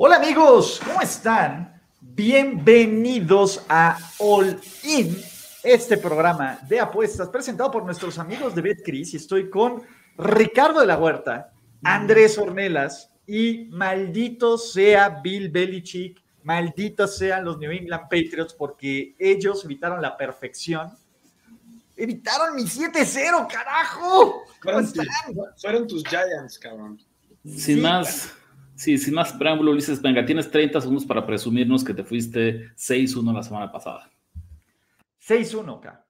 Hola amigos, ¿cómo están? Bienvenidos a All In, este programa de apuestas presentado por nuestros amigos de BetCris y estoy con Ricardo de la Huerta, Andrés Ornelas y maldito sea Bill Belichick, malditos sean los New England Patriots porque ellos evitaron la perfección. Evitaron mi 7-0, carajo. ¿Cómo Fueron, están? tus, fueron tus Giants, cabrón. Sin Sí, más, sí, sin más preámbulo, Ulises, venga, tienes 30 segundos para presumirnos que te fuiste 6-1 la semana pasada. 6-1, ca.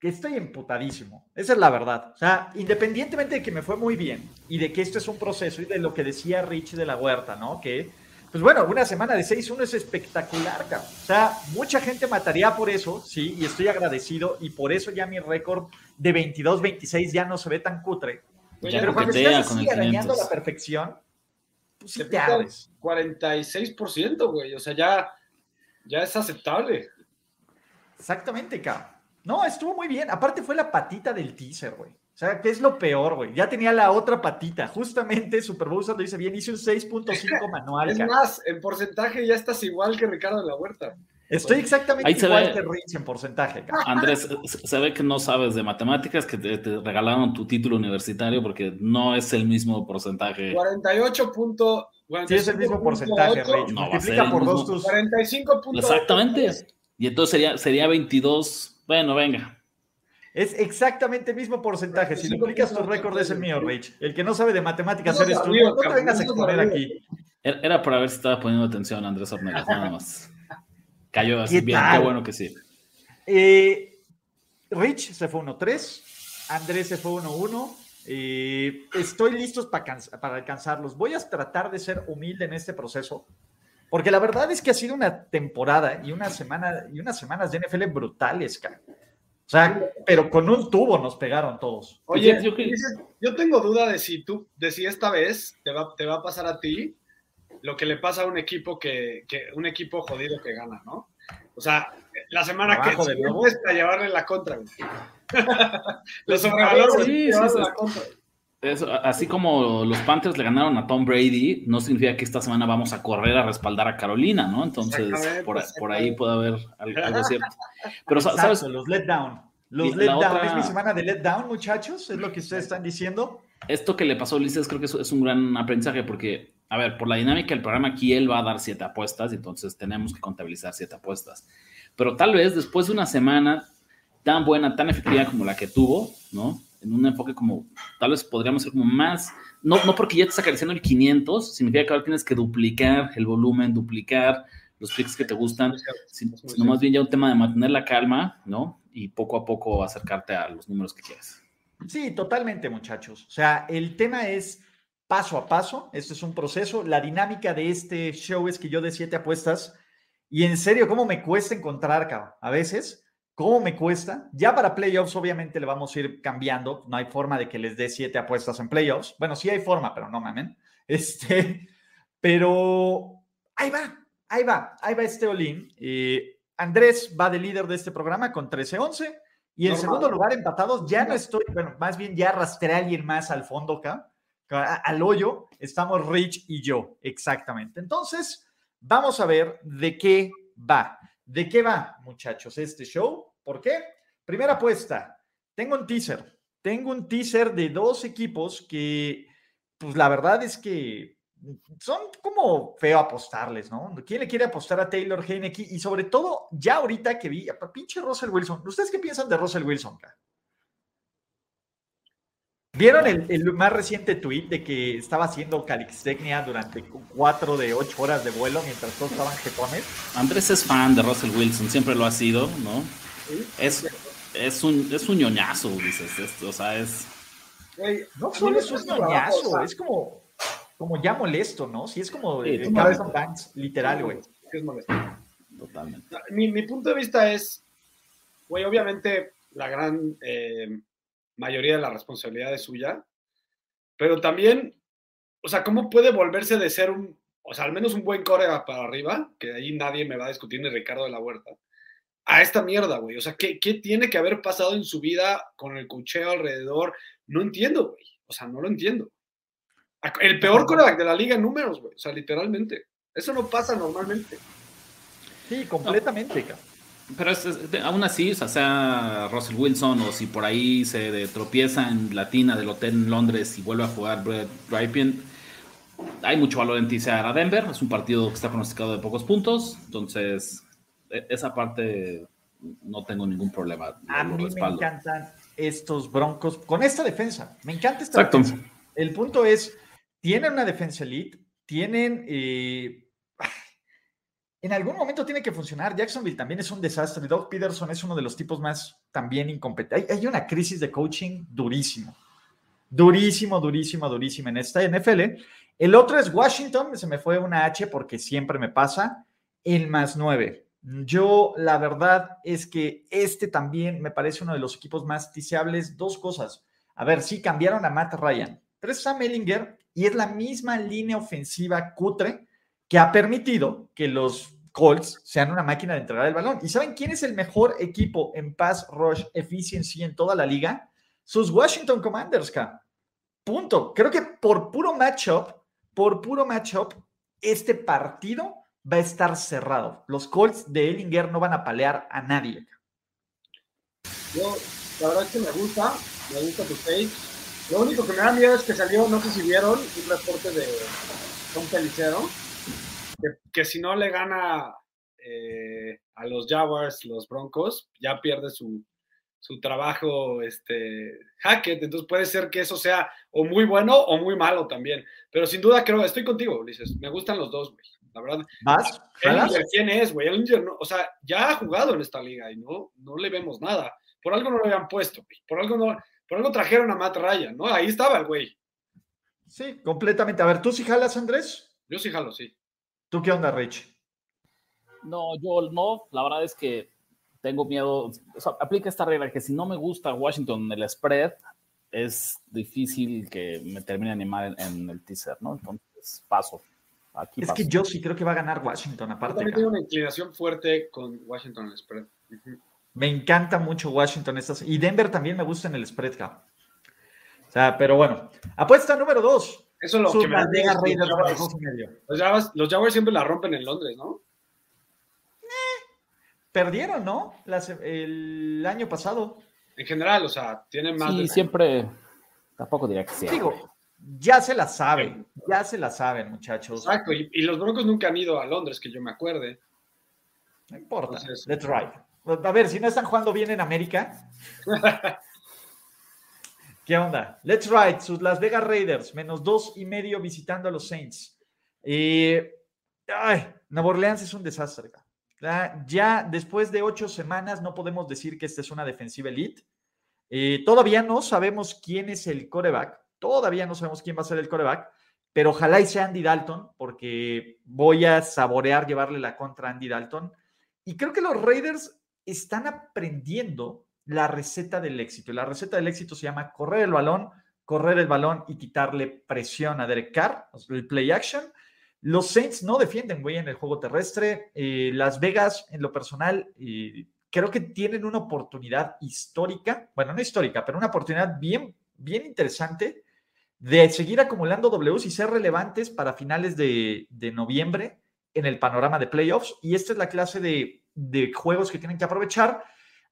Que estoy emputadísimo. Esa es la verdad. O sea, independientemente de que me fue muy bien y de que esto es un proceso y de lo que decía Rich de la Huerta, ¿no? Que, pues bueno, una semana de 6-1 es espectacular, ca. O sea, mucha gente mataría por eso, sí, y estoy agradecido y por eso ya mi récord de 22-26 ya no se ve tan cutre. Ya Pero cuando estás así arañando 500. la perfección, pues sí Te te fuiste al abres. 46%, güey. O sea, ya, ya es aceptable. Exactamente, cabrón. No, estuvo muy bien. Aparte fue la patita del teaser, güey. O sea, ¿qué es lo peor, güey? Ya tenía la otra patita. Justamente Super Bowl lo dice bien, hice un 6.5 manual, Es más, en porcentaje ya estás igual que Ricardo de la Huerta. Estoy exactamente Ahí se igual ve. que Rich en porcentaje. Andrés, se ve que no sabes de matemáticas, que te, te regalaron tu título universitario porque no es el mismo porcentaje. 48. punto- Sí, es el mismo porcentaje, 45.8, Rich. No, va a Multiplica por dos tus... 45.8. Exactamente. Y entonces sería, sería 22. Bueno, venga. Es exactamente el mismo porcentaje. Si 45.8 duplicas tu récord es el mío, Rich. El que no sabe de matemáticas eres tú. No te cabrón, vengas a exponer aquí. Era para ver si estaba poniendo atención Andrés Ornelas, nada más. Cayó así ¿Qué bien, tal? qué bueno que sí. Eh, Rich se fue 1-3, Andrés se fue 1-1. eh, estoy listo para, alcanzarlos. Voy a tratar de ser humilde en este proceso, porque la verdad es que ha sido una temporada y una semana y unas semanas de NFL brutales, cara. O sea, pero con un tubo nos pegaron todos. Oye, Yo- tengo duda de si tú, de si esta vez te va, te va a pasar a ti lo que le pasa a un equipo que, que un equipo jodido que gana, ¿no? O sea, la semana Abajo que de para llevarle la contra, güey. Lo sobrevaloro, Sí, sí, sí. la contra. Eso, a- así como los Panthers le ganaron a Tom Brady, no significa que esta semana vamos a correr a respaldar a Carolina, ¿no? Entonces, por, por ahí puede haber al- algo cierto. Pero, Exacto, ¿sabes? los let down. Los otra- Es mi semana de let down, muchachos. Es lo que ustedes están diciendo. Esto que le pasó a Ulises creo que es, es un gran aprendizaje porque, a ver, por la dinámica del programa aquí él va a dar siete apuestas, entonces tenemos que contabilizar siete apuestas. Pero tal vez después de una semana tan buena, tan efectiva como la que tuvo, ¿no? En un enfoque como, tal vez podríamos ser como más, no, no porque ya te está acariciando el 500, significa que ahora tienes que duplicar el volumen, duplicar los picks que te gustan, si- sino más bien ya un tema de mantener la calma, ¿no? Y poco a poco acercarte a los números que quieres. Sí, totalmente, muchachos. O sea, el tema es paso a paso. Este es un proceso. La dinámica de este show es que yo de siete apuestas. Y en serio, ¿cómo me cuesta encontrar, cabrón? A veces, ¿cómo me cuesta? Ya para playoffs, obviamente, le vamos a ir cambiando. No hay forma de que les dé siete apuestas en playoffs. Bueno, sí hay forma, pero no mamen. Este, pero ahí va, ahí va, ahí va este Olin. Eh, Andrés va de líder de este programa con 13-11. Y en Normal. segundo lugar, empatados, ya no estoy, bueno, más bien ya arrastré a alguien más al fondo acá, al hoyo, estamos Rich y yo, exactamente. Entonces, vamos a ver de qué va. ¿De qué va, muchachos, este show? ¿Por qué? Primera apuesta, tengo un teaser, tengo un teaser de dos equipos que, pues la verdad es que son como feo apostarles, ¿no? ¿Quién le quiere apostar a Taylor Heineke? Y sobre todo, ya ahorita que vi, a pinche Russell Wilson. ¿Ustedes qué piensan de Russell Wilson? ca? ¿Vieron el, el más reciente tweet de que estaba haciendo calixtecnia durante cuatro de ocho horas de vuelo mientras todos estaban jetones? Andrés es fan de Russell Wilson, siempre lo ha sido, ¿no? Es, es, un, es un ñoñazo, dices. es- o sea, es. Güey, No solo es un ñoñazo, o sea, es como... como ya molesto, ¿no? Sí, es como Sí, eh, Banks, literal, güey. Es molesto. Totalmente. Mi, mi punto de vista es, güey, obviamente la gran eh, mayoría de la responsabilidad es suya, pero también, o sea, ¿cómo puede volverse de ser un, o sea, al menos un buen coreback para arriba, que ahí nadie me va a discutir ni Ricardo de la Huerta, a esta mierda, güey? O sea, ¿qué, ¿qué tiene que haber pasado en su vida con el cucheo alrededor? No entiendo, güey. O sea, no lo entiendo. El peor coreback de la liga en números, güey. O sea, literalmente. Eso no pasa normalmente. Sí, completamente, cabrón. Pero es, aún así, o sea, sea Russell Wilson o si por ahí se de- tropieza en la tina del hotel en Londres y vuelve a jugar Brett Ripien, hay mucho valor en tisear a Denver. Es un partido que está pronosticado de pocos puntos. Entonces, e- esa parte no tengo ningún problema. A mí me encantan estos broncos con esta defensa. Me encanta esta Exacto. defensa. El punto es, tienen una defensa elite, tienen... eh, en algún momento tiene que funcionar. Jacksonville también es un desastre. Doug Peterson es uno de los tipos más también incompetentes. Hay, una crisis de coaching durísimo. Durísimo, durísimo, durísimo en esta NFL. El otro es Washington. Se me fue una H porque siempre me pasa. El más nueve. Yo, la verdad es que este también me parece uno de los equipos más tiseables. Dos cosas. A ver, sí cambiaron a Matt Ryan, pero es Sam Ellinger y es la misma línea ofensiva cutre que ha permitido que los Colts sean una máquina de entregar el balón. ¿Y saben quién es el mejor equipo en pass rush efficiency en toda la liga? Sus Washington Commanders, K. Punto. Creo que por puro matchup, por puro matchup, este partido va a estar cerrado. Los Colts de Ellinger no van a palear a nadie. Yo, la verdad es que me gusta, me gusta tu take. Lo único que me da miedo es que salió, no sé si vieron, un reporte de un pelicero, que, que si no le gana eh, a los Jaguars, los Broncos, ya pierde su, su trabajo este, Hackett. Entonces puede ser que eso sea o muy bueno o muy malo también. Pero sin duda creo, estoy contigo, Ulises. Me gustan los dos, güey. La verdad. Ellinger, ¿quién es, güey? Ellinger, no- o sea, ya ha jugado en esta liga y no, no le vemos nada. Por algo no lo habían puesto, güey. Por algo no, por algo trajeron a Matt Ryan, ¿no? Ahí estaba el güey. Sí, completamente. A ver, ¿tú sí jalas, Andrés? Yo sí jalo, sí. ¿Tú qué onda, Rich? No, yo no. La verdad es que tengo miedo. O sea, aplica esta regla que si no me gusta Washington en el spread, es difícil que me termine animar en, en el teaser, ¿no? Entonces, paso. Aquí Es paso. que yo sí creo que va a ganar Washington, Yo aparte. también K. tengo una inclinación fuerte con Washington en el spread. Me encanta mucho Washington estas y Denver también me gusta en el spread K. O sea, pero bueno. Apuesta número dos. Eso es lo Sus que me Raiders los. Los Jaguars, los Jaguars siempre la rompen en Londres, ¿no? Perdieron, ¿no? Las- el año pasado. En general, o sea, tienen más Sí, de... siempre. Tampoco diría que sí. Digo, ya se la saben, ya se la saben, muchachos. Exacto, y, y los Broncos nunca han ido a Londres, que yo me acuerde. No importa. Entonces- Let's ride. A ver, si no están jugando bien en América. ¿Qué onda? Let's ride. Sus Las Vegas Raiders, menos dos y medio visitando a los Saints. Eh, ay, Nueva Orleans es un desastre. Ya, después de ocho semanas no podemos decir que esta es una defensiva elite. Eh, todavía no sabemos quién es el coreback. Todavía no sabemos quién va a ser el coreback. Pero ojalá y sea Andy Dalton, porque voy a saborear llevarle la contra a Andy Dalton. Y creo que los Raiders están aprendiendo la receta del éxito. La receta del éxito se llama correr el balón, correr el balón y quitarle presión a Derek Carr, el play action. Los Saints no defienden, güey, en el juego terrestre. Eh, Las Vegas, en lo personal, eh, creo que tienen una oportunidad histórica, bueno, no histórica, pero una oportunidad bien, bien interesante de seguir acumulando Ws y ser relevantes para finales de, de noviembre en el panorama de playoffs. Y esta es la clase de, de juegos que tienen que aprovechar.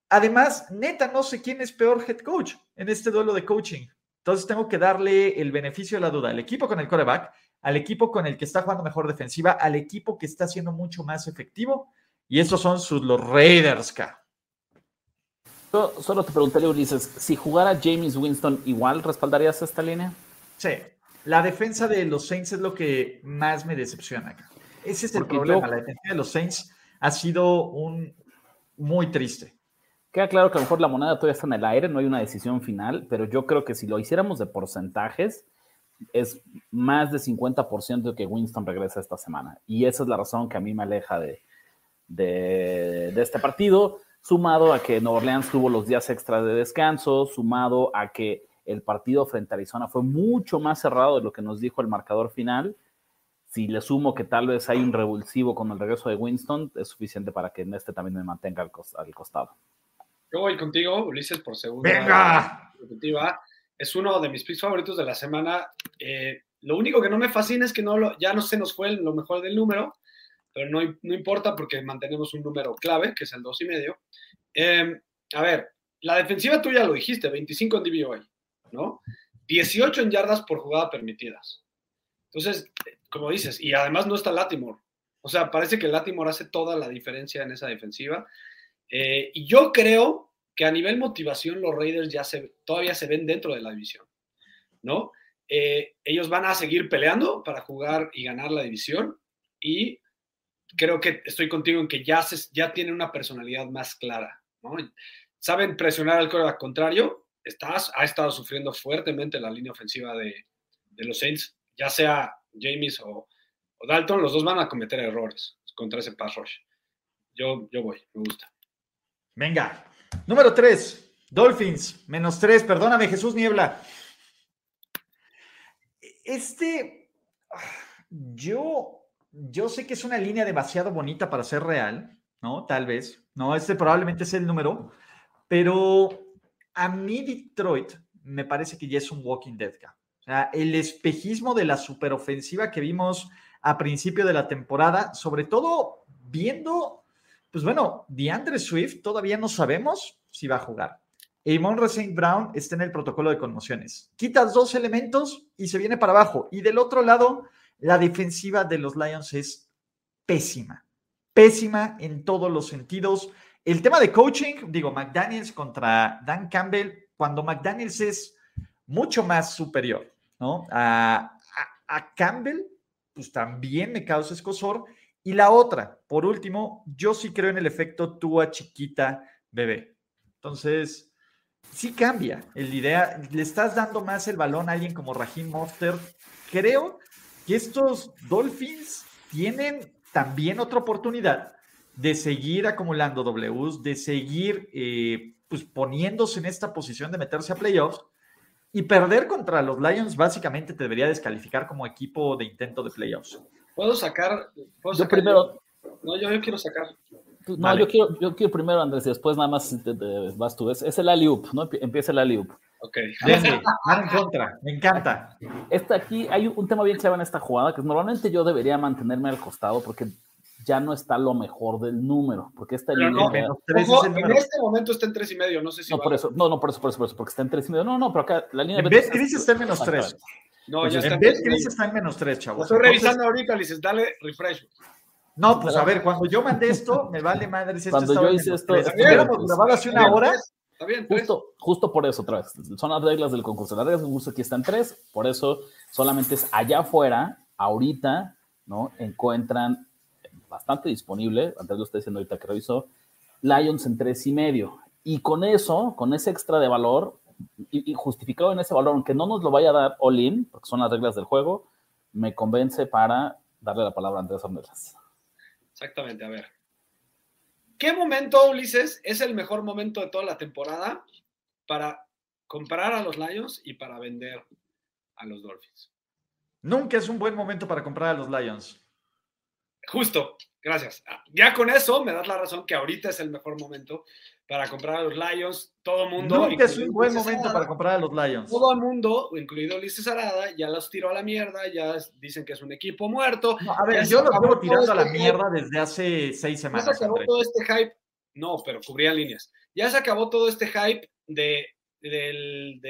Además, neta, no sé quién es peor head coach en este duelo de coaching. Entonces tengo que darle el beneficio de la duda al equipo con el coreback, al equipo con el que está jugando mejor defensiva, al equipo que está siendo mucho más efectivo. Y estos son sus, los Raiders, K. Yo solo te preguntaría, Ulises, si jugara James Winston, ¿igual respaldarías esta línea? Sí, la defensa de los Saints es lo que más me decepciona acá. Ese es el Porque problema. yo- La defensa de los Saints ha sido un muy triste. Queda claro que a lo mejor la moneda todavía está en el aire, no hay una decisión final, pero yo creo que si lo hiciéramos de porcentajes, es más de 50% de que Winston regresa esta semana. Y esa es la razón que a mí me aleja de, de, este partido, sumado a que Nueva Orleans tuvo los días extras de descanso, sumado a que el partido frente a Arizona fue mucho más cerrado de lo que nos dijo el marcador final. Si le sumo que tal vez hay un revulsivo con el regreso de Winston, es suficiente para que en este también me mantenga al, costado. Yo voy contigo, Ulises, por segunda. ¡Venga! Es uno de mis picks favoritos de la semana. Eh, lo único que no me fascina es que no lo, ya no se nos fue lo mejor del número, pero no, no importa porque mantenemos un número clave, que es el 2 y medio. Em, a ver, la defensiva tuya lo dijiste, 25 en DVOA, ¿no? 18 en yardas por jugada permitidas. Entonces, como dices, y además no está Latimore. O sea, parece que Latimore hace toda la diferencia en esa defensiva. Eh, y yo creo que a nivel motivación los Raiders ya se, todavía se ven dentro de la división, ¿no? Eh, ellos van a seguir peleando para jugar y ganar la división y creo que estoy contigo en que ya, se, ya tienen una personalidad más clara, ¿no? Saben presionar al al contrario, estás, ha estado sufriendo fuertemente la línea ofensiva de, de los Saints, ya sea James o, o, Dalton, los dos van a cometer errores contra ese pass rush. Yo, yo voy, me gusta. Venga, número 3, Dolphins, menos 3, perdóname Jesús Niebla. Este, yo, yo sé que es una línea demasiado bonita para ser real, ¿no? Tal vez, ¿no? Este probablemente es el número, pero a mí Detroit me parece que ya es un Walking Dead. O sea, el espejismo de la superofensiva que vimos a principio de la temporada, sobre todo viendo, pues bueno, DeAndre Swift todavía no sabemos si va a jugar. Amon St. Brown está en el protocolo de conmociones. Quitas dos elementos y se viene para abajo. Y del otro lado, la defensiva de los Lions es pésima. Pésima en todos los sentidos. El tema de coaching, digo, McDaniels contra Dan Campbell, cuando McDaniels es mucho más superior, ¿no? A, a Campbell, pues también me causa escosor. Y la otra, por último, yo sí creo en el efecto Tua chiquita bebé. Entonces, sí cambia el idea. Le estás dando más el balón a alguien como Raheem Mostert. Creo que estos Dolphins tienen también otra oportunidad de seguir acumulando Ws, de seguir eh, pues poniéndose en esta posición de meterse a playoffs y perder contra los Lions básicamente te debería descalificar como equipo de intento de playoffs. Puedo sacar, yo primero. No, yo quiero sacar. No, yo, quiero, yo quiero primero, Andrés, y después nada más vas tú. Es, es el alley-oop, ¿no? Empieza el alley-oop. Ok. Denle, en contra, me encanta. Esta aquí, hay un tema bien clave en esta jugada, que normalmente yo debería mantenerme al costado porque ya no está lo mejor del número, porque esta línea... No, en este momento está en tres y medio, no sé si... No, por eso, no, no, por eso, por eso, por eso, porque está en tres y medio. No, no, pero acá la línea... En vez está en menos tres. No, ya está en vez Cris está en menos tres, chavos. Lo estoy revisando ahorita, le dices, dale refresh. No, pues a ver, cuando yo mandé esto, me vale madre si Cuando yo hice esto, hubiéramos grabado hace una hora. Está bien, justo, justo por eso, otra vez. Son las reglas del concurso. Las reglas del concurso aquí están tres, por eso solamente es allá afuera, ahorita, ¿no? Encuentran bastante disponible, antes lo estoy diciendo ahorita que revisó, Lions en tres y medio. Y con eso, con ese extra de valor, y, justificado en ese valor, aunque no nos lo vaya a dar All-in, porque son las reglas del juego, me convence para darle la palabra a Andrés Ornelas. Exactamente, a ver. ¿Qué momento, Ulises, es el mejor momento de toda la temporada para comprar a los Lions y para vender a los Dolphins? Nunca es un buen momento para comprar a los Lions. Justo, gracias. Ya con eso me das la razón que ahorita es el mejor momento para comprar a los Lions. Todo el mundo. Nunca es un buen momento para comprar a los Lions. Todo el mundo, incluido Ulises Arada, ya los tiró a la mierda, ya dicen que es un equipo muerto. a ver, yo lo llevo tirando a la este mierda desde hace seis semanas. Ya se acabó todo este hype. No, pero cubría líneas. Ya se acabó todo este hype de, del,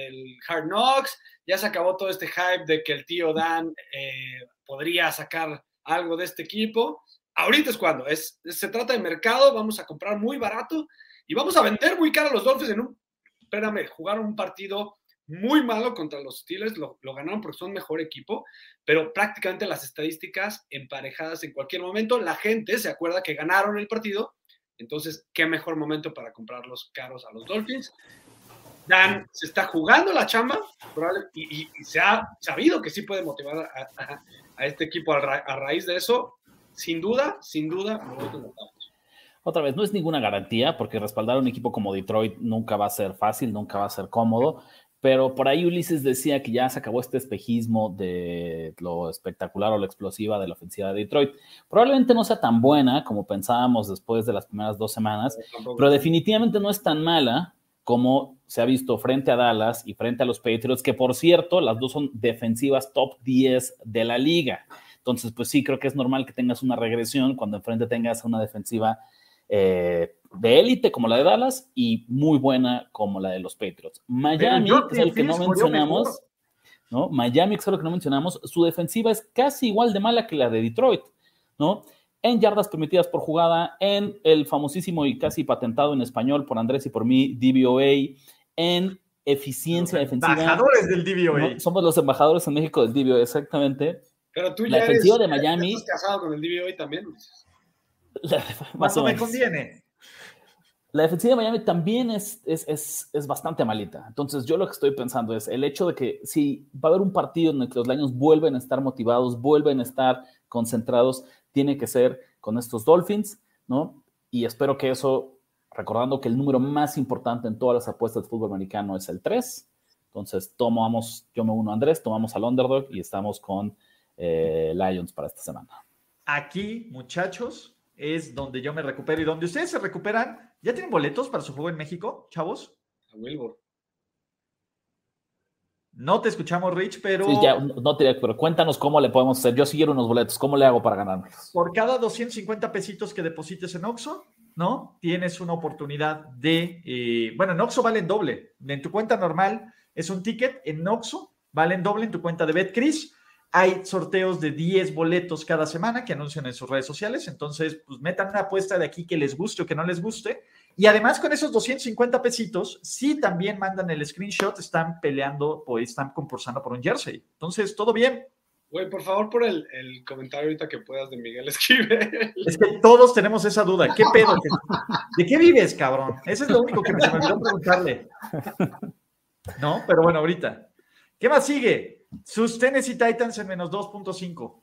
Hard Knocks, ya se acabó todo este hype de que el tío Dan eh, podría sacar algo de este equipo. Ahorita es cuando, es, se trata de mercado, vamos a comprar muy barato y vamos a vender muy caro a los Dolphins en un, espérame, jugaron un partido muy malo contra los Steelers, lo, ganaron porque son mejor equipo, pero prácticamente las estadísticas emparejadas en cualquier momento, la gente se acuerda que ganaron el partido, entonces, ¿qué mejor momento para comprarlos caros a los Dolphins? Dan se está jugando la chamba y, se ha sabido que sí puede motivar a, este equipo a, raíz de eso. Sin duda, sin duda, Otra vez, no es ninguna garantía porque respaldar a un equipo como Detroit nunca va a ser fácil, nunca va a ser cómodo, pero por ahí Ulises decía que ya se acabó este espejismo de lo espectacular o lo explosiva de la ofensiva de Detroit. Probablemente no sea tan buena como pensábamos después de las primeras dos semanas, pero definitivamente no es tan mala como se ha visto frente a Dallas y frente a los Patriots, que por cierto, las dos son defensivas top 10 de la liga. Entonces, pues sí, creo que es normal que tengas una regresión cuando enfrente tengas una defensiva eh, de élite como la de Dallas y muy buena como la de los Patriots. Miami, que es el que no mencionamos, ¿no? Miami, que es lo que no mencionamos, su defensiva es casi igual de mala que la de Detroit, ¿no? en yardas permitidas por jugada, en el famosísimo y casi patentado en español por Andrés y por mí, DVOA, en eficiencia los defensiva. Embajadores del DVOA. Somos los embajadores en México del DVOA, exactamente. Pero tú ya la defensiva de Miami. ¿Estás casado con el DVOA también? más o me conviene. La defensiva de Miami también es, es, es, es, bastante malita. Entonces, yo lo que estoy pensando es el hecho de que si va a haber un partido en el que los Lions vuelven a estar motivados, vuelven a estar concentrados, tiene que ser con estos Dolphins, ¿no? Y espero que eso, recordando que el número más importante en todas las apuestas de fútbol americano es el 3. Entonces, tomamos, yo me uno a Andrés, tomamos al underdog y estamos con eh, Lions para esta semana. Aquí, muchachos, es donde yo me recupero y donde ustedes se recuperan. ¿Ya tienen boletos para su juego en México, chavos? A Wilbur. No te escuchamos, Rich, pero. Sí, ya, no te pero cuéntanos cómo le podemos hacer. Yo quiero unos boletos, ¿cómo le hago para ganármelos? Por cada 250 pesitos que deposites en Oxxo, ¿no? Tienes una oportunidad de. Eh, bueno, en Oxxo valen doble. En tu cuenta normal es un ticket, en Oxxo valen doble en tu cuenta de BetCris. Hay sorteos de 10 boletos cada semana que anuncian en sus redes sociales. Entonces, pues metan una apuesta de aquí que les guste o que no les guste y además con esos 250 pesitos, sí también mandan el screenshot, están peleando o están concursando por un jersey. Entonces, todo bien. Güey, por favor, por el, comentario ahorita que puedas de Miguel Esquivel. Es que todos tenemos esa duda. ¿Qué pedo? ¿De qué vives, cabrón? Eso es lo único que me, se me olvidó preguntarle. No, pero bueno, ahorita. ¿Qué más sigue? Sus Tennessee Titans en menos 2.5.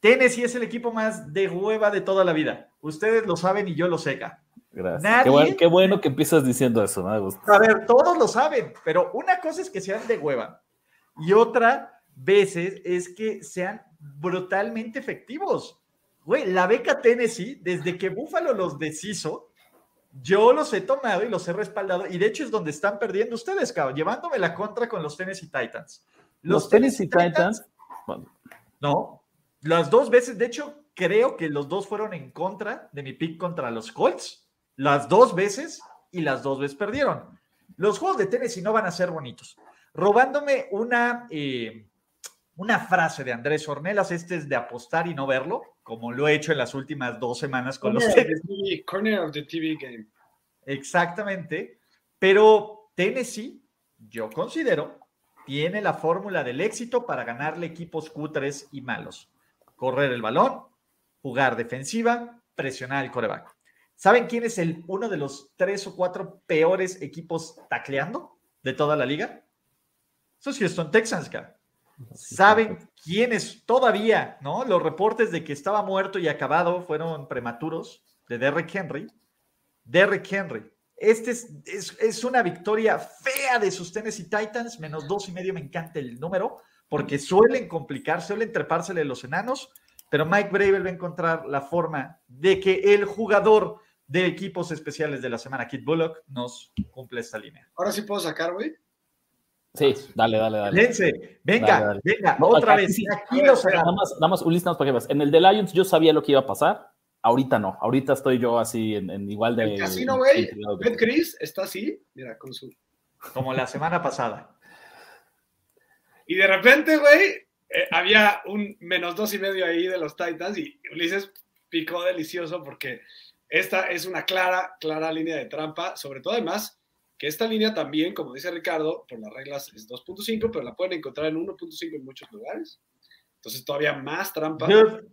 Tennessee es el equipo más de hueva de toda la vida. Ustedes lo saben y yo lo sé. Gracias. qué, bueno, que empiezas diciendo eso, me gusta. A ver, todos lo saben, pero una cosa es que sean de hueva y otra veces es que sean brutalmente efectivos. Güey, la beca Tennessee, desde que Buffalo los deshizo, yo los he tomado y los he respaldado, y de hecho es donde están perdiendo ustedes, cabrón, llevándome la contra con los Tennessee Titans. Los, Tennessee, Titans, no, las dos veces, de hecho, creo que los dos fueron en contra de mi pick contra los Colts las dos veces y las dos veces perdieron. Los juegos de Tennessee no van a ser bonitos. Robándome una, eh, una frase de Andrés Ornelas, este es de apostar y no verlo, como lo he hecho en las últimas dos semanas con los Tennessee. Corner of the TV game. Exactamente. Pero Tennessee, yo considero, tiene la fórmula del éxito para ganarle equipos cutres y malos. Correr el balón, jugar defensiva, presionar el coreback. ¿Saben quién es el, uno de los tres o cuatro peores equipos tacleando de toda la liga? Eso es Houston Texans, cara. ¿Saben quiénes todavía, no? Los reportes de que estaba muerto y acabado fueron prematuros de Derrick Henry. Derrick Henry. Este es, es, una victoria fea de sus Tennessee Titans, menos dos y medio, me encanta el número, porque suelen complicar, suelen trepársele los enanos, pero Mike Bravel va a encontrar la forma de que el jugador de equipos especiales de la semana, Kit Bullock, nos cumple esta línea. Ahora sí puedo sacar, güey. Sí, dale, dale, dale. venga, venga, otra vez. aquí lo nada más, nada más, Ulises, para que veas. En el de Lions yo sabía lo que iba a pasar. Ahorita no. Ahorita estoy yo así en, igual de. El casino, güey. Ben Chris está así, mira, con su. Como la semana pasada. Y de repente, güey, eh, había un menos dos y medio ahí de los Titans y Ulises picó delicioso porque esta es una clara, clara línea de trampa, sobre todo además que esta línea también, como dice Ricardo, por las reglas es 2.5, pero la pueden encontrar en 1.5 en muchos lugares. Entonces todavía más trampa.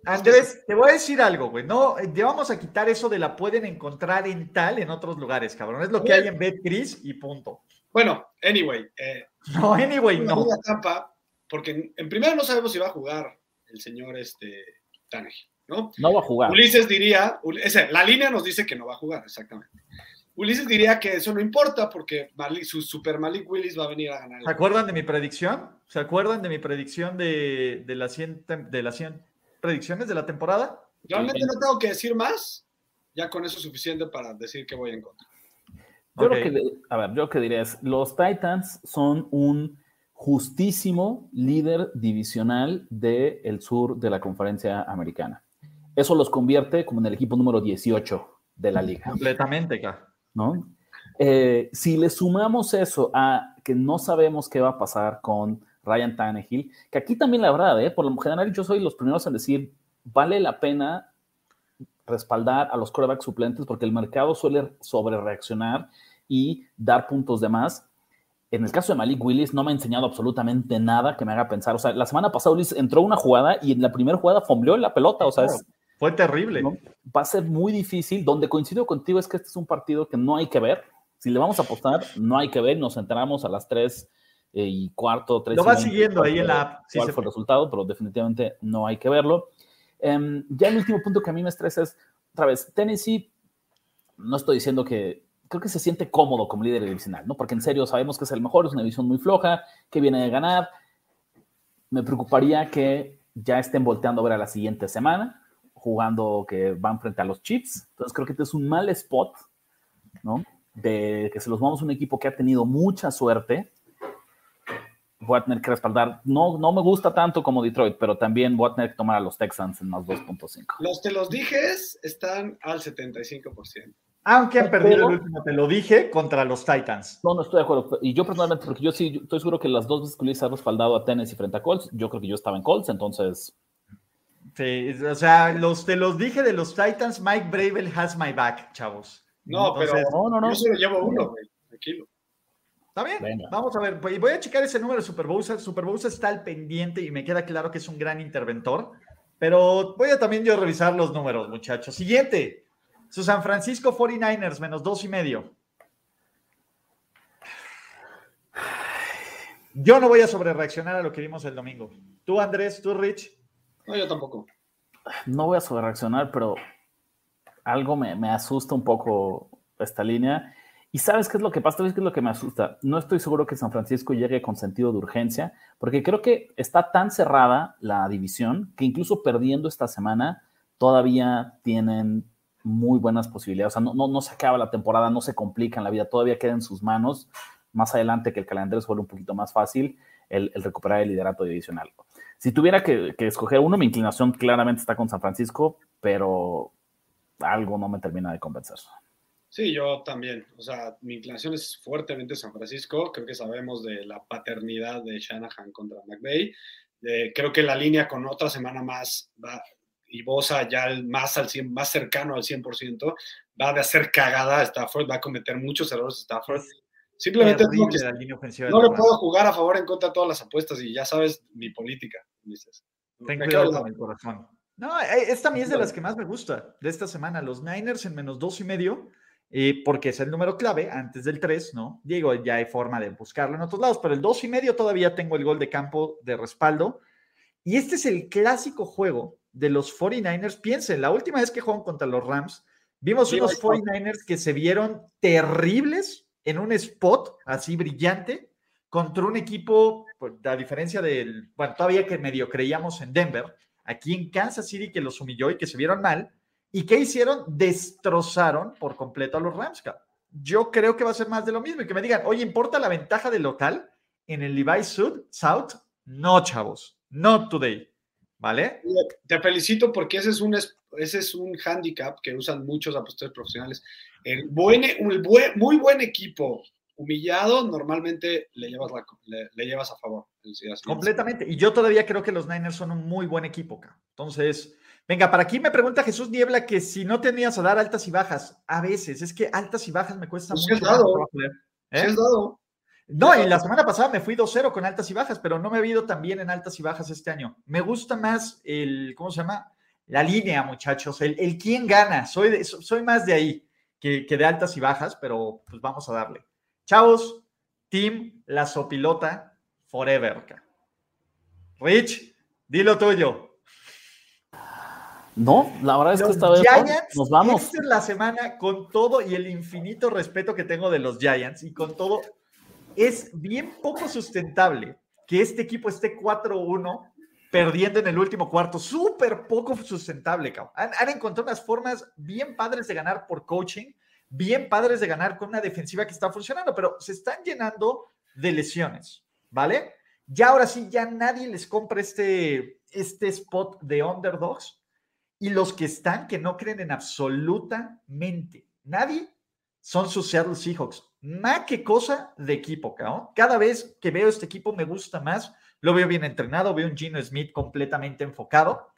Andrés, te voy a decir algo, güey. No, te vamos a quitar eso de la pueden encontrar en tal en otros lugares, cabrón. Es lo que hay en BetCris y punto. Bueno, anyway. Eh, no, anyway, una no. buena trampa, porque en, en primero no sabemos si va a jugar el señor este, Tannehill, ¿no? No va a jugar. Ulises diría, la línea nos dice que no va a jugar, exactamente. Ulises diría que eso no importa porque Malik- su super Malik Willis va a venir a ganar. ¿Se acuerdan de mi predicción? ¿Se acuerdan de mi predicción de, de, las 100, tem- de las 100 predicciones de la temporada? Realmente no tengo que decir más, ya con eso es suficiente para decir que voy en contra. Yo lo que, a ver, yo lo que diría es, los Titans son un justísimo líder divisional del sur de la conferencia americana. Eso los convierte como en el equipo número 18 de la liga, Completamente, acá. ¿No? Eh, si le sumamos eso a que no sabemos qué va a pasar con Ryan Tannehill, que aquí también la verdad, ¿eh? por lo general yo soy los primeros en decir, vale la pena respaldar a los quarterbacks suplentes porque el mercado suele sobre reaccionar y dar puntos de más. En el caso de Malik Willis no me ha enseñado absolutamente nada que me haga pensar. O sea, la semana pasada Willis entró una jugada y en la primera jugada fombleó la pelota. O sea, es- Fue terrible. ¿no? va a ser muy difícil. Donde coincido contigo es que este es un partido que no hay que ver. Si le vamos a apostar, no hay que ver. Nos enteramos a las 3 y cuarto, 3 Lo va 20, siguiendo ahí en la app. Sí, cuál fue el resultado, pero definitivamente no hay que verlo. Em, ya el último punto que a mí me estresa es, otra vez, Tennessee, no estoy diciendo que, creo que se siente cómodo como líder divisional, ¿no? Porque en serio sabemos que es el mejor, es una división muy floja, que viene de ganar. Me preocuparía que ya estén volteando a ver a la siguiente semana, jugando que van frente a los Chiefs. Entonces creo que este es un mal spot, ¿no? De que se los vamos a un equipo que ha tenido mucha suerte. Voy a tener que respaldar. No, no me gusta tanto como Detroit, pero también voy a tener que tomar a los Texans en más 2.5. Los te los dijes están al 75%. Aunque han Pero- perdido el último, te lo dije, contra los Titans. No, no estoy de acuerdo. Y yo personalmente, porque yo sí yo estoy seguro que las dos veces que Luis ha respaldado a Tennessee frente a Colts, yo creo que yo estaba en Colts, entonces Sí, o sea, los, te los dije de los Titans, Mike Bravel has my back, chavos. No, pero no, no, no. yo solo llevo uno, güey. Tranquilo. Está bien, Venga. vamos a ver. Voy a checar ese número de Super Bowls. Super Bowls está al pendiente y me queda claro que es un gran interventor. Pero voy a también yo revisar los números, muchachos. Siguiente. Su San Francisco 49ers, menos dos y medio. Yo no voy a sobrereaccionar a lo que vimos el domingo. Tú, Andrés, tú, Rich. No, yo tampoco. no voy a sobrereaccionar, pero algo me, me asusta un poco esta línea. ¿Y sabes qué es lo que pasa? ¿Sabes qué es lo que me asusta? No estoy seguro que San Francisco llegue con sentido de urgencia, porque creo que está tan cerrada la división que incluso perdiendo esta semana todavía tienen muy buenas posibilidades. O sea, no, no, no se acaba la temporada, no se complican la vida, todavía queda en sus manos. Más adelante que el calendario se un poquito más fácil, el, el recuperar el liderato divisional. Si tuviera que, escoger uno, mi inclinación claramente está con San Francisco, pero algo no me termina de convencer. Sí, yo también. O sea, mi inclinación es fuertemente San Francisco. Creo que sabemos de la paternidad de Shanahan contra McVay. Creo que la línea con otra semana más va, y Bosa ya más, al 100, más cercano al 100%, va de hacer cagada a Stafford, va a cometer muchos errores Stafford. Simplemente que no le puedo jugar a favor en contra de todas las apuestas y ya sabes mi política. Dices. Ten Me cuidado con el corazón. No, eh, esta a mí es de las que más me gusta de esta semana. Los Niners en menos dos y medio, eh, porque es el número clave antes del 3, ¿no? Digo, ya hay forma de buscarlo en otros lados, pero el dos y medio todavía tengo el gol de campo de respaldo. Y este es el clásico juego de los 49ers. Piensen, la última vez que jugaron contra los Rams, vimos unos ahí está. 49ers que se vieron terribles en un spot así brillante contra un equipo, pues, a diferencia del, bueno, todavía que medio creíamos en Denver, aquí en Kansas City que los humilló y que se vieron mal. ¿Y qué hicieron? Destrozaron por completo a los Rams. Yo creo que va a ser más de lo mismo y que me digan, oye, ¿importa la ventaja del local en el Levi's Sud, South? No, chavos, not today. ¿Vale? Te felicito porque ese es un, ese es un handicap que usan muchos apostadores profesionales. El, buen, el buen- muy buen equipo humillado normalmente le llevas, la- le, le llevas a favor. Completamente. Y yo todavía creo que los Niners son un muy buen equipo. Entonces, venga, para aquí me pregunta Jesús Niebla que si no tenías a dar altas y bajas, a veces, es que altas y bajas me cuesta Pues mucho dado. Sí ¿Eh? has dado. No, y la semana pasada me fui 2-0 con altas y bajas, pero no me he ido tan bien en altas y bajas este año. Me gusta más el, ¿cómo se llama? La línea, muchachos, el, el quién gana. Soy, de- so- soy más de ahí que, que de altas y bajas, pero pues vamos a darle. Chavos, Team La Sopilota Forever. Rich, dilo tuyo. No, la verdad es que esta vez nos vamos. Esta es la semana con todo y el infinito respeto que tengo de los Giants y con todo, es bien poco sustentable que este equipo esté 4-1 perdiendo en el último cuarto. Súper poco sustentable, cabrón. Han, encontrado unas formas bien padres de ganar por coaching, bien padres de ganar con una defensiva que está funcionando, pero se están llenando de lesiones, ¿vale? Ya ahora sí, ya nadie les compra este, este spot de underdogs y los que están que no creen en absolutamente nadie son sus Seattle Seahawks. Más que cosa de equipo. Cada vez que veo este equipo me gusta más. Lo veo bien entrenado, veo un Gino Smith completamente enfocado.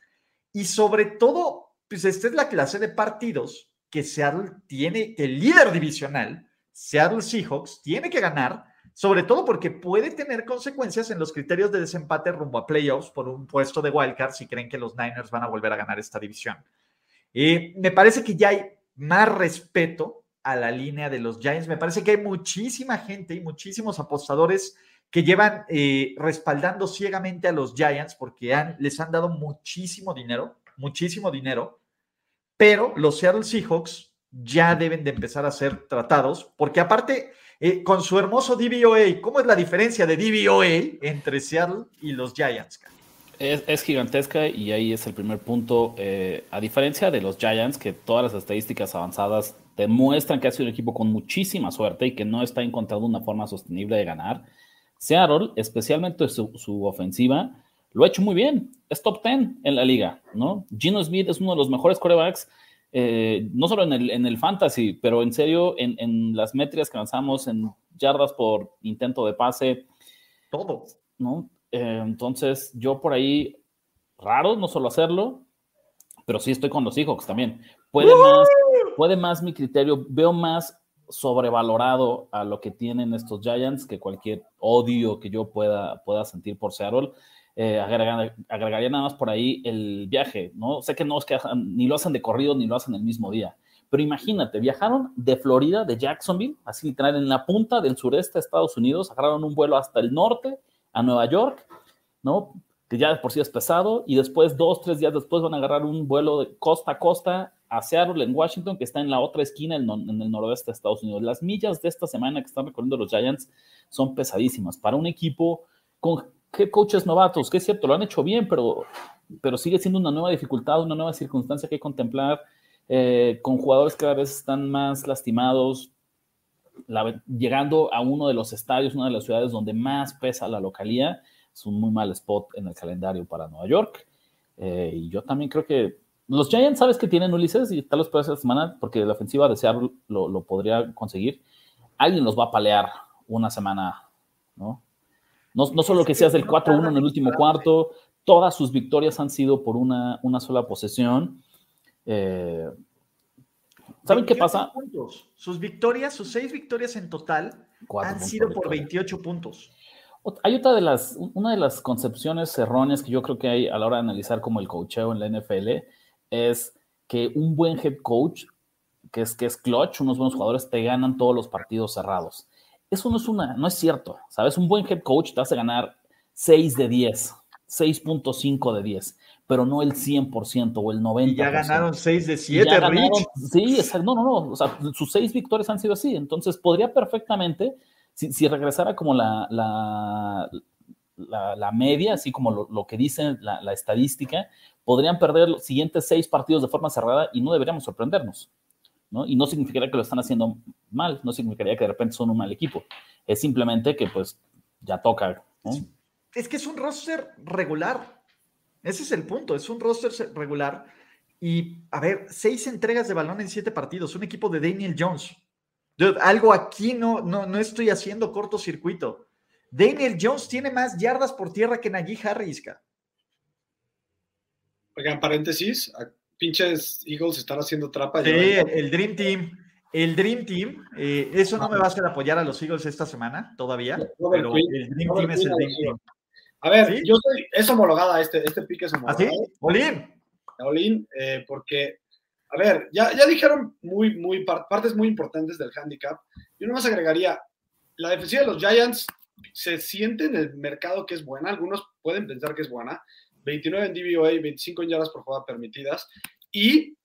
Y sobre todo, pues esta es la clase de partidos que Seattle tiene, el líder divisional, Seattle Seahawks, tiene que ganar, sobre todo porque puede tener consecuencias en los criterios de desempate rumbo a playoffs por un puesto de wildcard si creen que los Niners van a volver a ganar esta división. Y me parece que ya hay más respeto a la línea de los Giants. Me parece que hay muchísima gente y muchísimos apostadores que llevan eh, respaldando ciegamente a los Giants porque les han dado muchísimo dinero, muchísimo dinero, pero los Seattle Seahawks ya deben de empezar a ser tratados porque aparte, eh, con su hermoso DVOA, ¿cómo es la diferencia de DVOA entre Seattle y los Giants? Es, gigantesca y ahí es el primer punto. Eh, a diferencia de los Giants, que todas las estadísticas avanzadas demuestran que ha sido un equipo con muchísima suerte y que no está encontrando una forma sostenible de ganar, Seattle, especialmente su, ofensiva, lo ha hecho muy bien. Es top 10 en la liga, ¿no? Gino Smith es uno de los mejores corebacks, eh, no solo en el, en el, fantasy, pero en serio, en, en las métricas que avanzamos, en yardas por intento de pase. Todo. ¿no? Eh, entonces, yo por ahí, raro no solo hacerlo, pero sí estoy con los Seahawks también. Puede más, puede más mi criterio, veo más sobrevalorado a lo que tienen estos Giants que cualquier odio que yo pueda, pueda sentir por Seattle. Eh, agregaría nada más por ahí el viaje, ¿no? Sé que no es que ni lo hacen de corrido ni lo hacen el mismo día, pero imagínate, viajaron de Florida, de Jacksonville, así literal en la punta del sureste de Estados Unidos, agarraron un vuelo hasta el norte, a Nueva York, ¿no? Que ya por sí es pesado, y después, dos, tres días después, van a agarrar un vuelo de costa a costa a Seattle, en Washington, que está en la otra esquina, en, el noroeste de Estados Unidos. Las millas de esta semana que están recorriendo los Giants son pesadísimas para un equipo con head coaches novatos, que es cierto, lo han hecho bien, pero, pero sigue siendo una nueva dificultad, una nueva circunstancia que contemplar, eh, con jugadores cada vez están más lastimados, llegando a uno de los estadios, una de las ciudades donde más pesa la localía, es un muy mal spot en el calendario para Nueva York. Eh, y yo también creo que los Giants, ¿sabes que tienen Ulises? Y tal vez puede ser semana, porque la ofensiva de Seattle lo, lo, podría conseguir. Alguien los va a palear una semana, ¿no? No, no solo que seas del 4-1 en el último cuarto, todas sus victorias han sido por una, una sola posesión. Eh, ¿Saben qué pasa? Sus victorias, sus seis victorias en total han sido por 28 puntos. Hay otra de las, una de las concepciones erróneas que yo creo que hay a la hora de analizar como el coacheo en la NFL es que un buen head coach, que es, que es clutch, unos buenos jugadores te ganan todos los partidos cerrados. Eso no es una, no es cierto, ¿sabes? Un buen head coach te hace ganar 6 de 10, 6.5 de 10 pero no el 100% o el 90%. Y ya ganaron 6 de 7, Rich. Sí, no, no, no, o sea, sus 6 victorias han sido así, entonces podría perfectamente, si, si regresara como la, la, la, media, así como lo, lo que dice la, la, estadística, podrían perder los siguientes 6 partidos de forma cerrada y no deberíamos sorprendernos. ¿no? Y no significaría que lo están haciendo mal, no significaría que de repente son un mal equipo. Es simplemente que pues ya toca. ¿no? Es que es un roster regular ese es el punto, es un roster regular. Y, a ver, seis entregas de balón en siete partidos, un equipo de Daniel Jones. algo aquí no, no, no estoy haciendo cortocircuito. Daniel Jones tiene más yardas por tierra que Najee Harris. Oigan, paréntesis, pinches Eagles están haciendo trapa. Sí, el, Dream Team. El Dream Team, eh, eso no me va a hacer apoyar a los Eagles esta semana todavía, pero el Dream Team es el Dream Team. A ver, yo soy, es homologada, este, este pique es homologada. ¿Ah, sí? Olin. Olin, eh, porque, a ver, ya, ya dijeron muy, muy partes muy importantes del handicap. Yo nomás agregaría, la defensiva de los Giants se siente en el mercado que es buena. Algunos pueden pensar que es buena. 29 en DVOA, 25 en yardas por jugada permitidas. Y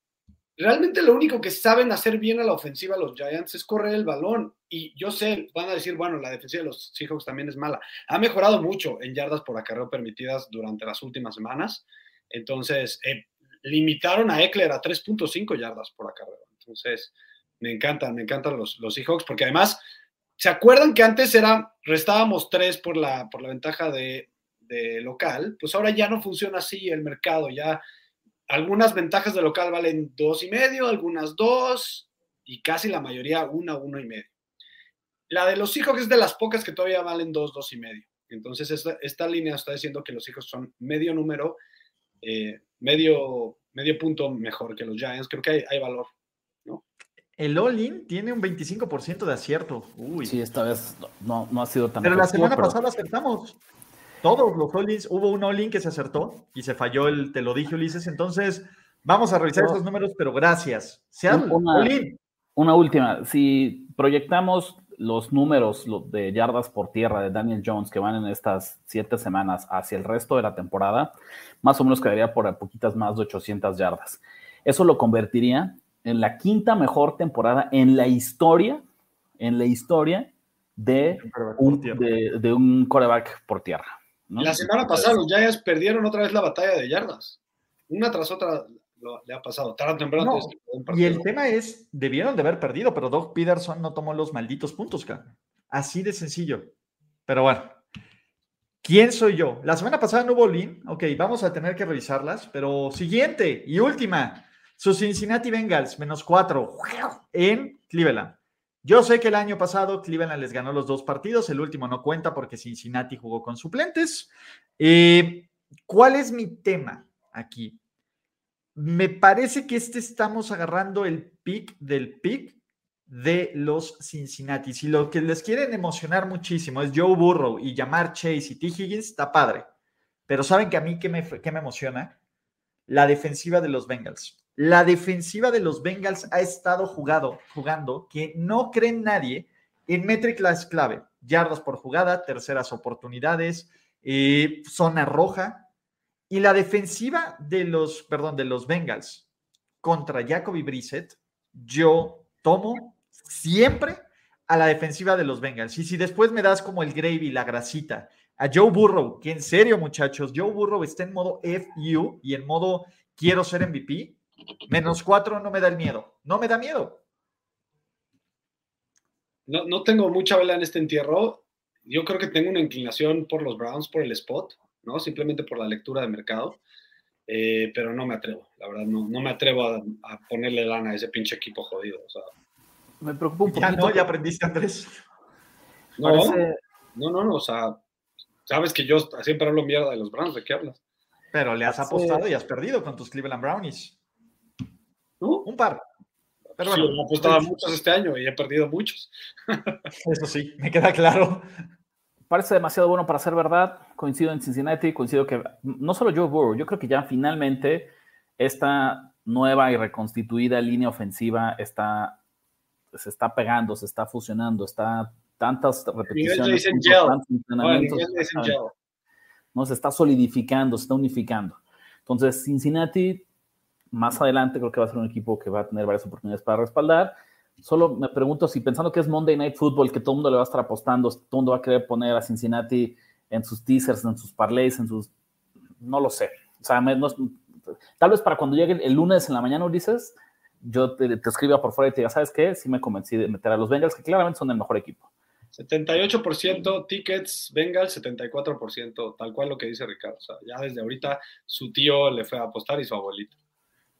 realmente lo único que saben hacer bien a la ofensiva los Giants es correr el balón. Y yo sé, van a decir, bueno, la defensiva de los Seahawks también es mala. Ha mejorado mucho en yardas por acarreo permitidas durante las últimas semanas. Entonces, eh, limitaron a Eckler a 3.5 yardas por acarreo. Entonces, me encantan, me encantan los, los Seahawks, porque además, ¿se acuerdan que antes era, restábamos 3 por la, por la ventaja de, de local? Pues ahora ya no funciona así el mercado, ya algunas ventajas de local valen dos y medio, algunas dos, y casi la mayoría una, uno y medio. La de los Seahawks es de las pocas que todavía valen dos, dos y medio. Entonces, esta, esta línea está diciendo que los hijos son medio número, eh, medio, medio punto mejor que los Giants. Creo que hay, hay valor. ¿no? El all-in tiene un 25% de acierto. Uy. Sí, esta vez no, no ha sido tan. Pero la semana pero- pasada acertamos. Todos los all-ins, hubo un all-in que se acertó y se falló el, te lo dije Ulises. Entonces, vamos a revisar No. esos números, pero gracias. Seattle, Una- all-in. Una última, si proyectamos los números de yardas por tierra de Daniel Jones que van en estas siete semanas hacia el resto de la temporada, más o menos quedaría por poquitas más de 800 yardas. Eso lo convertiría en la quinta mejor temporada en la historia, en la historia de un, de, de un quarterback por tierra. ¿No? La semana pasada los Giants perdieron otra vez la batalla de yardas. Una tras otra lo- le ha pasado. Tarde temprano. No, Y el tema es, debieron de haber perdido, pero Doug Peterson no tomó los malditos puntos, cara. Así de sencillo. Pero bueno, ¿quién soy yo? La semana pasada no hubo all-in. Ok, vamos a tener que revisarlas, pero siguiente y última. Sus Cincinnati Bengals, menos cuatro en Cleveland. Yo sé que el año pasado Cleveland les ganó los dos partidos, el último no cuenta porque Cincinnati jugó con suplentes. Eh, ¿Cuál es mi tema aquí? Me parece que este estamos agarrando el pick del pick de los Cincinnati. Si lo que les quieren emocionar muchísimo es Joe Burrow y llamar Chase y T. Higgins, está padre. Pero ¿saben que a mí qué me, qué me emociona? La defensiva de los Bengals. La defensiva de los Bengals ha estado jugado, jugando que no cree nadie en métricas clave. Yardas por jugada, terceras oportunidades, eh, zona roja. Y la defensiva de los, perdón, de los Bengals contra Jacoby Brissett, yo tomo siempre a la defensiva de los Bengals. Y si después me das como el gravy, la grasita, a Joe Burrow, que en serio, muchachos, Joe Burrow está en modo FU y en modo quiero ser MVP, menos cuatro no me da el miedo. No me da miedo. No, no tengo mucha vela en este entierro. Yo creo que tengo una inclinación por los Browns, por el spot, ¿no? Simplemente por la lectura de mercado. Eh, pero no me atrevo, la verdad, no, no me atrevo a, a ponerle lana a ese pinche equipo jodido. O sea, Me preocupa un Ya no, ya aprendiste, Andrés. no, Parece- no, no, no, o sea, sabes que yo siempre hablo mierda de los Browns, ¿de qué hablas? Pero le has Sí. apostado y has perdido con tus Cleveland Brownies. ¿No? Un par. Pero Sí, bueno, he apostado a pues, muchos este año y he perdido muchos. eso sí, me queda claro. parece demasiado bueno para ser verdad. Coincido en Cincinnati, coincido que no solo Joe Burrow, yo creo que ya finalmente esta nueva y reconstituida línea ofensiva está, se está pegando, se está fusionando, está tantas repeticiones. ¿no? Se está solidificando, se está unificando. Entonces, Cincinnati, más adelante, creo que va a ser un equipo que va a tener varias oportunidades para respaldar. Solo me pregunto si pensando que es Monday Night Football, que todo el mundo le va a estar apostando, todo el mundo va a querer poner a Cincinnati en sus teasers, en sus parlays, en sus... No lo sé. O sea, me- no- tal vez para cuando llegue el lunes en la mañana, Ulises, yo te, te escriba por fuera y te diga, ¿sabes qué? Sí me convencí de meter a los Bengals, que claramente son el mejor equipo. 78% tickets, Bengals, 74%, tal cual lo que dice Ricardo. O sea, ya desde ahorita su tío le fue a apostar y su abuelito.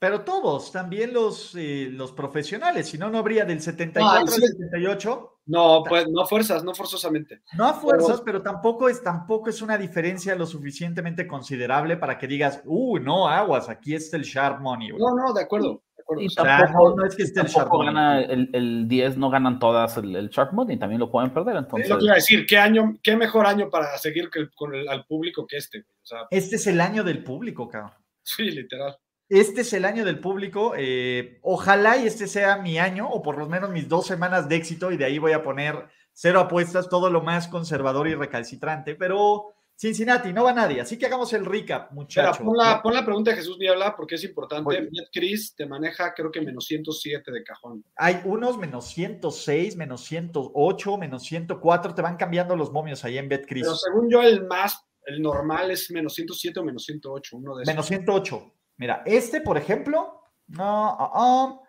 Pero todos, también los, eh, los profesionales, si no, no habría del 74 Ay, sí. al 78. No, pues no fuerzas, no forzosamente. No a fuerzas, pero tampoco es, tampoco es una diferencia lo suficientemente considerable para que digas, uh, no, aguas, aquí está el sharp money. güey". No, no, de acuerdo. De acuerdo. Y O sea, sea, tampoco, no, no es que esté el tampoco Sharp gana Money. el, el 10, no ganan todas el, el Sharp Money, también lo pueden perder. Entonces, es lo que iba a decir, ¿qué año, qué mejor año para seguir que el- con el, al público que este? O sea, Este es el año del público, cabrón. sí, literal. Este es el año del público. eh, ojalá y este sea mi año, o por lo menos mis dos semanas de éxito, y de ahí voy a poner cero apuestas, todo lo más conservador y recalcitrante, pero Cincinnati, no va nadie, así que hagamos el recap, muchachos. Pon la, pon la, pregunta de Jesús Niebla porque es importante. Chris te maneja creo que menos 107 de cajón. Hay unos menos 106, menos 108, menos 104, te van cambiando los momios ahí en BetCris. Pero según yo el más, el normal es menos 107 o menos 108, uno de esos. Menos 108. Mira, este, por ejemplo, no, uh,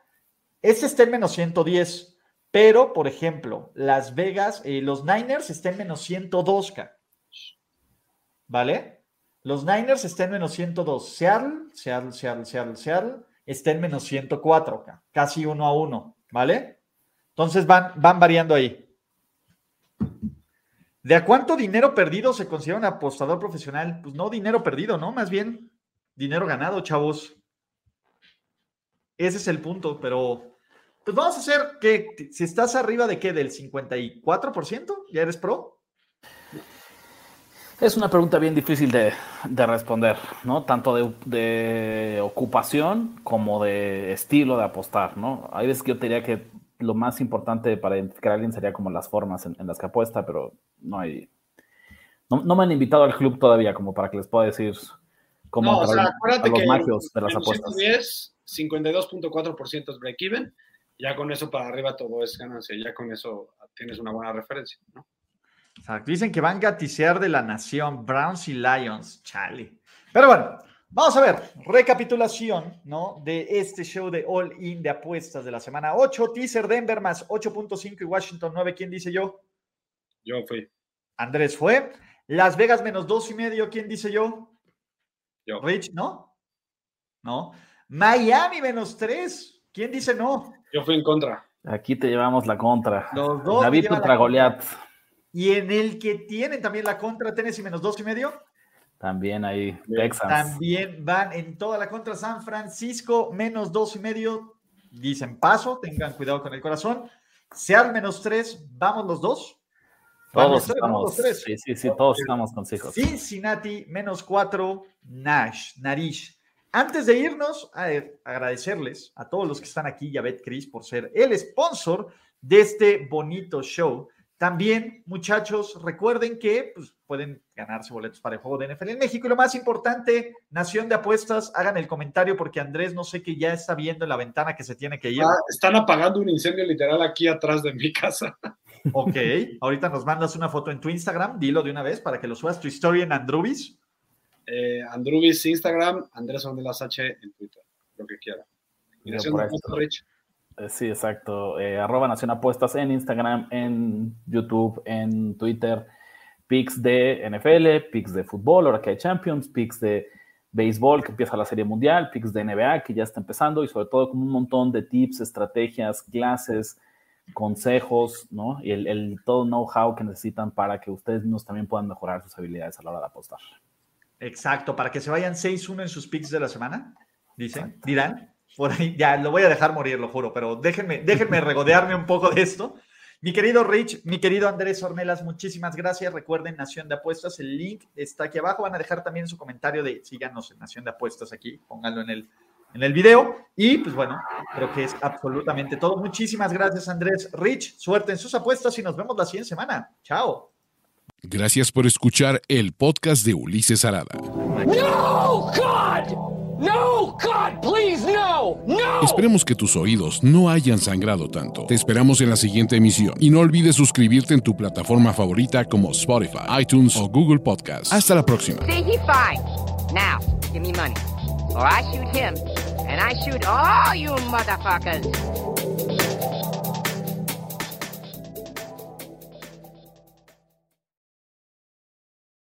este está en menos 110, pero, por ejemplo, Las Vegas, eh, los Niners están en menos 102K. ¿vale? Los Niners están en menos 102. Seattle, Seattle, Seattle, Seattle, Seattle está en menos 104, casi uno a uno, ¿vale? Entonces van, van variando ahí. ¿De a cuánto dinero perdido se considera un apostador profesional? Pues no dinero perdido, ¿no? Más bien dinero ganado, chavos. Ese es el punto, pero pues vamos a hacer que si estás arriba de qué, del 54%, ya eres pro. Es una pregunta bien difícil de, responder, ¿no? Tanto de, ocupación como de estilo de apostar, ¿no? Hay veces que yo te diría que lo más importante para identificar a alguien sería como las formas en, las que apuesta, pero no hay... No, me han invitado al club todavía como para que les pueda decir cómo no, o sea, acuérdate los magios de las apuestas. 10, 52.4% es break-even, ya con eso para arriba todo es ganancia, ya con eso tienes una buena referencia, ¿no? Dicen que van a gatisear de la nación, Browns y Lions. Chale. Pero bueno, vamos a ver. Recapitulación, ¿no? De este show de All In de apuestas de la semana 8. Teaser Denver más 8.5 y Washington 9. ¿Quién dice yo? Yo fui. Andrés fue. Las Vegas menos dos y medio. ¿Quién dice yo? Yo. Rich, ¿no? No. Miami menos 3. ¿Quién dice no? Yo fui en contra. Aquí te llevamos la contra. Los dos David contra Goliath. Y en el que tienen también la contra Tennessee menos dos y medio. También ahí, Texas. También van en toda la contra San Francisco menos dos y medio. Dicen paso, tengan cuidado con el corazón. Seattle menos tres, vamos los dos. Todos estamos, sí, sí, sí, todos estamos consejos. Cincinnati menos cuatro, Nash, Narish. Antes de irnos, a agradecerles a todos los que están aquí y a Chris por ser el sponsor de este bonito show. También, muchachos, recuerden que pues, pueden ganarse boletos para el juego de NFL en México. Y lo más importante, Nación de Apuestas, hagan el comentario porque Andrés no sé qué ya está viendo en la ventana que se tiene que ir. Ah, están apagando un incendio literal aquí atrás de mi casa. Ok, ahorita nos mandas una foto en tu Instagram, dilo de una vez para que lo subas tu historia en Andrubis. Eh, Andrubis Instagram, Andrés Ornelas H en Twitter, lo que quiera. Nación de Apuestas, Rich. Eh, sí, exacto. Eh, arroba Nación Apuestas en Instagram, en YouTube, en Twitter. Pics de NFL, pics de fútbol, ahora que hay Champions, pics de béisbol, que empieza la Serie Mundial, pics de NBA, que ya está empezando, y sobre todo con un montón de tips, estrategias, clases, consejos, ¿no? Y el, el todo know-how que necesitan para que ustedes mismos también puedan mejorar sus habilidades a la hora de apostar. Exacto, para que se vayan 6-1 en sus picks de la semana, dicen, dirán. Por ahí, ya lo voy a dejar morir, lo juro, pero déjenme, déjenme regodearme un poco de esto. Mi querido Rich, mi querido Andrés Ornelas, muchísimas gracias. Recuerden Nación de Apuestas, el link está aquí abajo. Van a dejar también su comentario de síganos en Nación de Apuestas aquí, pónganlo en el, en el video. Y pues bueno, creo que es absolutamente todo. Muchísimas gracias, Andrés. Rich, suerte en sus apuestas y nos vemos la siguiente semana. Chao. Gracias por escuchar el podcast de Ulises Arada. No, God! No, God, please, no, no. Esperemos que tus oídos no hayan sangrado tanto. Te esperamos en la siguiente emisión y no olvides suscribirte en tu plataforma favorita como Spotify, iTunes o Google Podcast. Hasta la próxima. See, he fine. Now, give me money, or I shoot him, and I shoot all you motherfuckers.